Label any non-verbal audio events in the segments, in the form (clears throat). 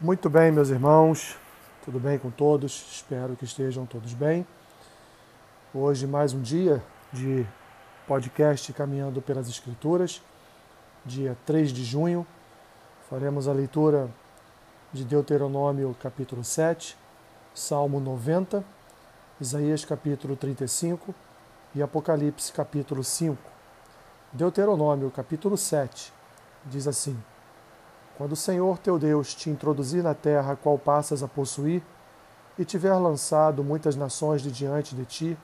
Muito bem, meus irmãos, tudo bem com todos? Espero que estejam todos bem. Hoje, mais um dia de podcast Caminhando pelas Escrituras, dia 3 de junho. Faremos a leitura de Deuteronômio, capítulo 7, Salmo 90, Isaías, capítulo 35 e Apocalipse, capítulo 5. Deuteronômio, capítulo 7, diz assim. Quando o Senhor teu Deus te introduzir na terra a qual passas a possuir, e tiver lançado muitas nações de diante de ti,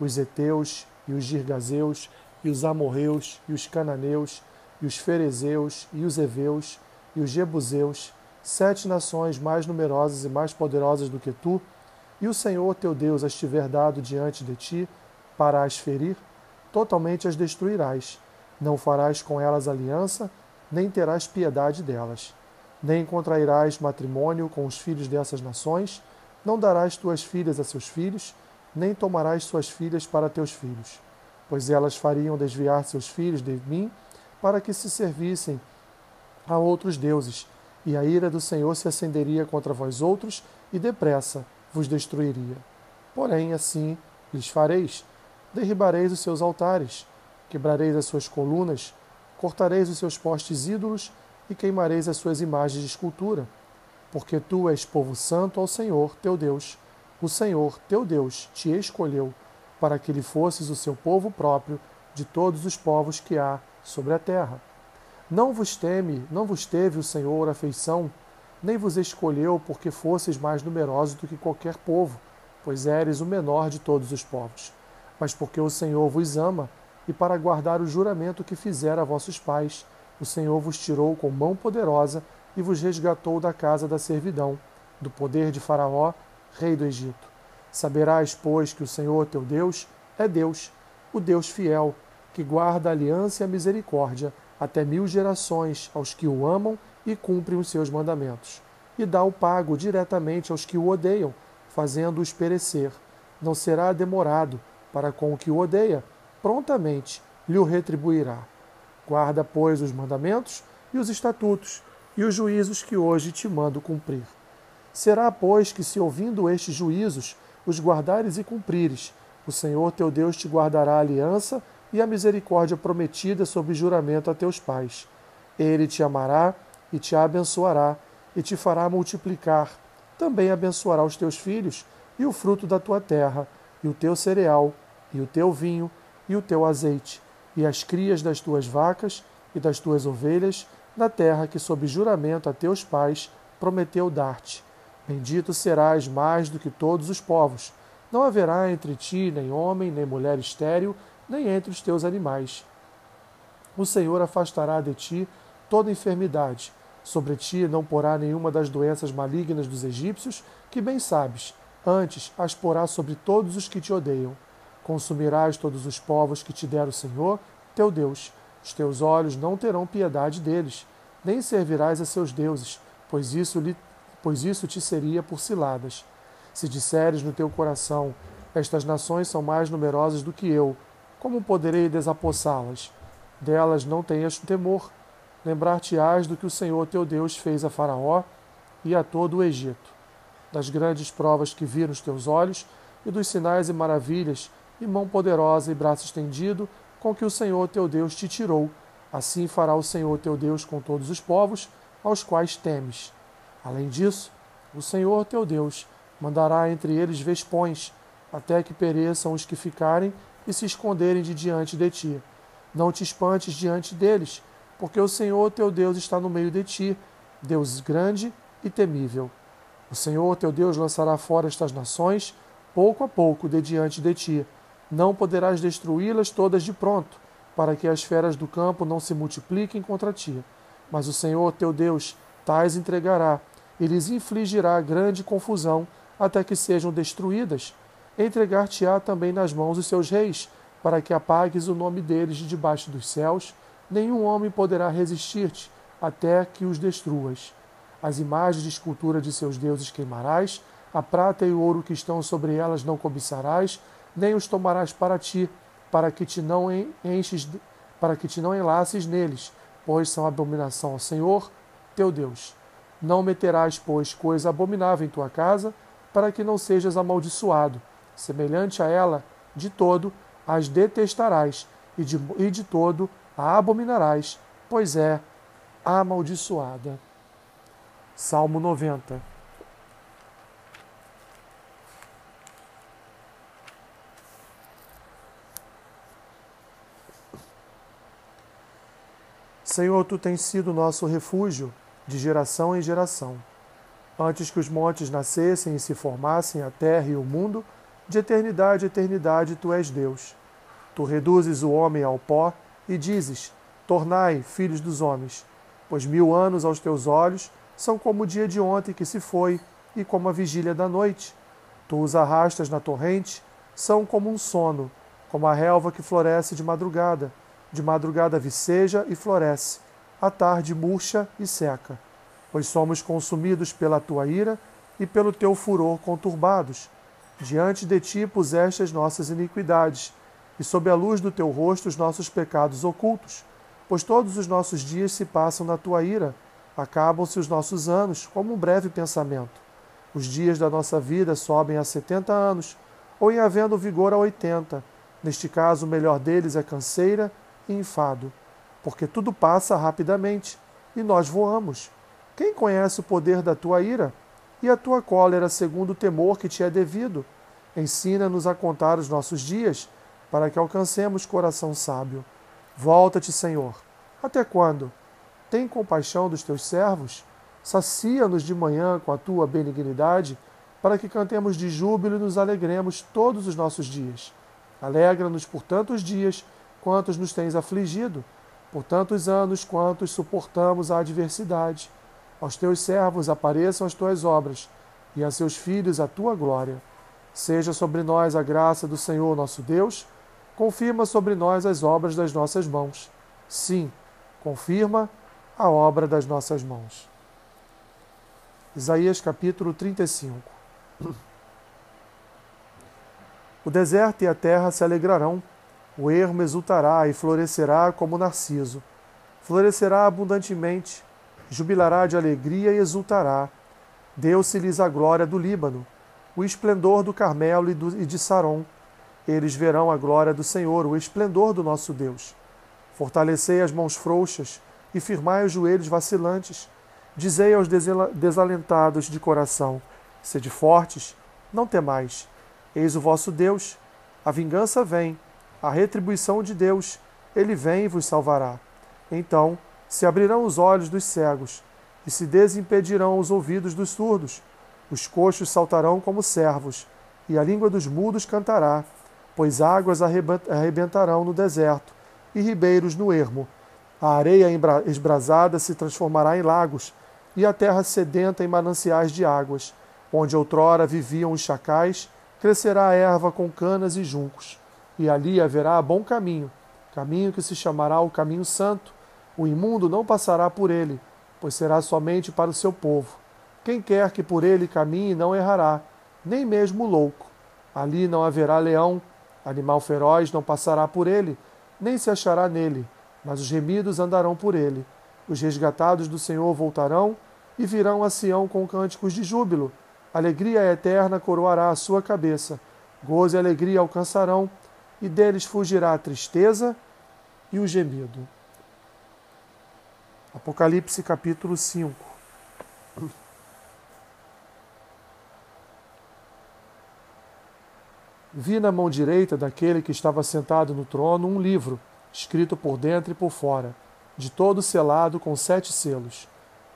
os Eteus, e os Girgazeus, e os Amorreus, e os Cananeus, e os Ferezeus, e os Eveus, e os Jebuseus, sete nações mais numerosas e mais poderosas do que tu, e o Senhor teu Deus as tiver dado diante de ti, para as ferir, totalmente as destruirás. Não farás com elas aliança, nem terás piedade delas. Nem contrairás matrimônio com os filhos dessas nações, não darás tuas filhas a seus filhos, nem tomarás suas filhas para teus filhos, pois elas fariam desviar seus filhos de mim, para que se servissem a outros deuses, e a ira do Senhor se acenderia contra vós outros, e depressa vos destruiria. Porém, assim lhes fareis: derribareis os seus altares, quebrareis as suas colunas, cortareis os seus postes ídolos e queimareis as suas imagens de escultura. Porque tu és povo santo ao Senhor teu Deus. O Senhor teu Deus te escolheu para que lhe fosses o seu povo próprio de todos os povos que há sobre a terra. Não vos teme, não vos teve o Senhor afeição, nem vos escolheu porque fosseis mais numerosos do que qualquer povo, pois eres o menor de todos os povos, mas porque o Senhor vos ama e para guardar o juramento que fizera a vossos pais. O Senhor vos tirou com mão poderosa e vos resgatou da casa da servidão, do poder de Faraó, rei do Egito. Saberás, pois, que o Senhor teu Deus é Deus, o Deus fiel, que guarda a aliança e a misericórdia até mil gerações aos que o amam e cumprem os seus mandamentos, e dá o pago diretamente aos que o odeiam, fazendo-os perecer. Não será demorado para com o que o odeia, prontamente lhe o retribuirá. Guarda, pois, os mandamentos e os estatutos e os juízos que hoje te mando cumprir. Será, pois, que se ouvindo estes juízos os guardares e cumprires, o Senhor teu Deus te guardará a aliança e a misericórdia prometida sob juramento a teus pais. Ele te amará e te abençoará e te fará multiplicar. Também abençoará os teus filhos e o fruto da tua terra, e o teu cereal, e o teu vinho, e o teu azeite, e as crias das tuas vacas e das tuas ovelhas, na terra que, sob juramento a teus pais, prometeu dar-te. Bendito serás mais do que todos os povos. Não haverá entre ti nem homem, nem mulher estéril, nem entre os teus animais. O Senhor afastará de ti toda enfermidade. Sobre ti não porá nenhuma das doenças malignas dos egípcios, que bem sabes, antes as porá sobre todos os que te odeiam. Consumirás todos os povos que te der o Senhor, teu Deus. Os teus olhos não terão piedade deles, nem servirás a seus deuses, pois isso, lhe, pois isso te seria por ciladas. Se disseres no teu coração, estas nações são mais numerosas do que eu, como poderei desapossá-las? Delas não tenhas temor. Lembrar-te-ás do que o Senhor teu Deus fez a Faraó e a todo o Egito, das grandes provas que viram os teus olhos e dos sinais e maravilhas e mão poderosa e braço estendido, com que o Senhor teu Deus te tirou. Assim fará o Senhor teu Deus com todos os povos, aos quais temes. Além disso, o Senhor teu Deus mandará entre eles vespões, até que pereçam os que ficarem e se esconderem de diante de ti. Não te espantes diante deles, porque o Senhor teu Deus está no meio de ti, Deus grande e temível. O Senhor teu Deus lançará fora estas nações, pouco a pouco, de diante de ti não poderás destruí-las todas de pronto, para que as feras do campo não se multipliquem contra ti. Mas o Senhor teu Deus tais entregará, e lhes infligirá grande confusão, até que sejam destruídas. Entregar-te-á também nas mãos dos seus reis, para que apagues o nome deles de debaixo dos céus. Nenhum homem poderá resistir-te, até que os destruas. As imagens de escultura de seus deuses queimarás, a prata e o ouro que estão sobre elas não cobiçarás, nem os tomarás para ti, para que te não enches, para que te não enlaces neles, pois são abominação ao Senhor, teu Deus. Não meterás, pois, coisa abominável em tua casa, para que não sejas amaldiçoado. Semelhante a ela, de todo, as detestarás, e de, e de todo a abominarás, pois é amaldiçoada. Salmo 90 Senhor, tu tens sido nosso refúgio de geração em geração. Antes que os montes nascessem e se formassem a terra e o mundo, de eternidade a eternidade tu és Deus. Tu reduzes o homem ao pó e dizes: Tornai, filhos dos homens, pois mil anos aos teus olhos são como o dia de ontem que se foi e como a vigília da noite. Tu os arrastas na torrente, são como um sono, como a relva que floresce de madrugada de madrugada viceja e floresce, à tarde murcha e seca. Pois somos consumidos pela tua ira e pelo teu furor conturbados. Diante de ti puseste as nossas iniquidades, e sob a luz do teu rosto os nossos pecados ocultos. Pois todos os nossos dias se passam na tua ira, acabam-se os nossos anos, como um breve pensamento. Os dias da nossa vida sobem a setenta anos, ou em havendo vigor a oitenta. Neste caso, o melhor deles é canseira e enfado, porque tudo passa rapidamente e nós voamos. Quem conhece o poder da tua ira e a tua cólera segundo o temor que te é devido? Ensina-nos a contar os nossos dias, para que alcancemos coração sábio. Volta-te, Senhor. Até quando? Tem compaixão dos teus servos? Sacia-nos de manhã com a tua benignidade, para que cantemos de júbilo e nos alegremos todos os nossos dias. Alegra-nos por tantos dias quantos nos tens afligido, por tantos anos quantos suportamos a adversidade. Aos teus servos apareçam as tuas obras, e a seus filhos a tua glória. Seja sobre nós a graça do Senhor nosso Deus, confirma sobre nós as obras das nossas mãos. Sim, confirma a obra das nossas mãos. Isaías capítulo 35 (clears throat) O deserto e a terra se alegrarão o ermo exultará e florescerá como narciso. Florescerá abundantemente, jubilará de alegria e exultará. Deu-se-lhes a glória do Líbano, o esplendor do Carmelo e de Saron. Eles verão a glória do Senhor, o esplendor do nosso Deus. Fortalecei as mãos frouxas e firmai os joelhos vacilantes. Dizei aos desalentados de coração: Sede fortes, não temais. Eis o vosso Deus. A vingança vem a retribuição de Deus, ele vem e vos salvará. Então se abrirão os olhos dos cegos, e se desimpedirão os ouvidos dos surdos. Os coxos saltarão como servos, e a língua dos mudos cantará, pois águas arrebentarão no deserto, e ribeiros no ermo. A areia esbrasada se transformará em lagos, e a terra sedenta em mananciais de águas. Onde outrora viviam os chacais, crescerá a erva com canas e juncos e ali haverá bom caminho, caminho que se chamará o caminho santo. O imundo não passará por ele, pois será somente para o seu povo. Quem quer que por ele caminhe não errará, nem mesmo o louco. Ali não haverá leão, animal feroz não passará por ele, nem se achará nele, mas os remidos andarão por ele. Os resgatados do Senhor voltarão e virão a Sião com cânticos de júbilo. Alegria eterna coroará a sua cabeça. Gozo e alegria alcançarão e deles fugirá a tristeza e o gemido. Apocalipse capítulo 5. Vi na mão direita daquele que estava sentado no trono um livro, escrito por dentro e por fora, de todo selado com sete selos.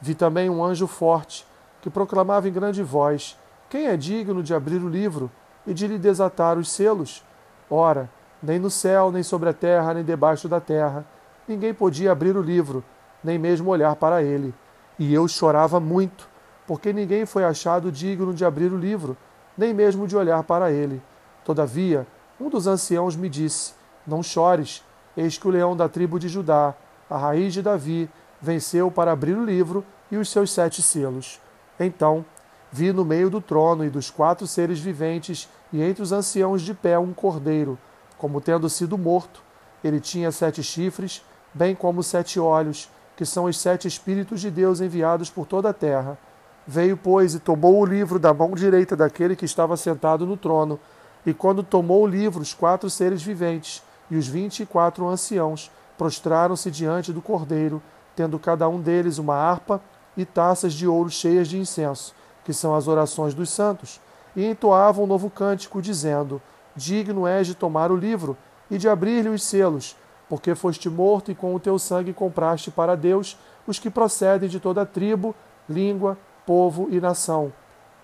Vi também um anjo forte, que proclamava em grande voz: Quem é digno de abrir o livro e de lhe desatar os selos? Ora, nem no céu, nem sobre a terra, nem debaixo da terra, ninguém podia abrir o livro, nem mesmo olhar para ele. E eu chorava muito, porque ninguém foi achado digno de abrir o livro, nem mesmo de olhar para ele. Todavia, um dos anciãos me disse: Não chores, eis que o leão da tribo de Judá, a raiz de Davi, venceu para abrir o livro e os seus sete selos. Então, vi no meio do trono e dos quatro seres viventes e entre os anciãos de pé um cordeiro, como tendo sido morto. Ele tinha sete chifres, bem como sete olhos, que são os sete Espíritos de Deus enviados por toda a terra. Veio, pois, e tomou o livro da mão direita daquele que estava sentado no trono. E quando tomou o livro, os quatro seres viventes e os vinte e quatro anciãos prostraram-se diante do cordeiro, tendo cada um deles uma harpa e taças de ouro cheias de incenso, que são as orações dos santos, e entoavam um novo cântico, dizendo: Digno és de tomar o livro e de abrir-lhe os selos porque foste morto e com o teu sangue compraste para Deus os que procedem de toda tribo, língua, povo e nação.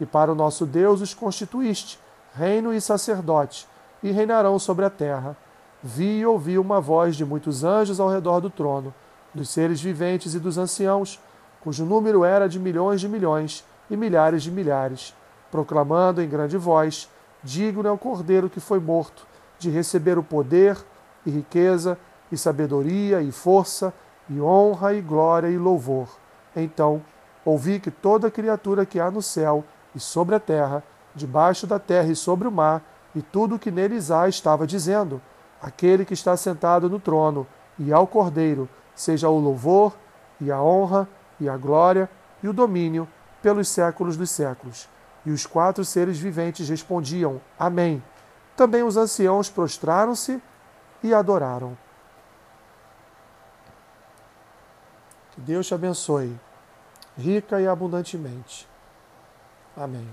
E para o nosso Deus os constituíste, reino e sacerdote, e reinarão sobre a terra. Vi e ouvi uma voz de muitos anjos ao redor do trono, dos seres viventes e dos anciãos, cujo número era de milhões de milhões e milhares de milhares, proclamando em grande voz: Digno é o cordeiro que foi morto, de receber o poder e riqueza e sabedoria e força, e honra e glória e louvor. Então ouvi que toda criatura que há no céu e sobre a terra, debaixo da terra e sobre o mar, e tudo o que neles há, estava dizendo: Aquele que está sentado no trono e ao Cordeiro, seja o louvor, e a honra, e a glória, e o domínio pelos séculos dos séculos. E os quatro seres viventes respondiam: Amém. Também os anciãos prostraram-se e adoraram. Que Deus te abençoe, rica e abundantemente. Amém.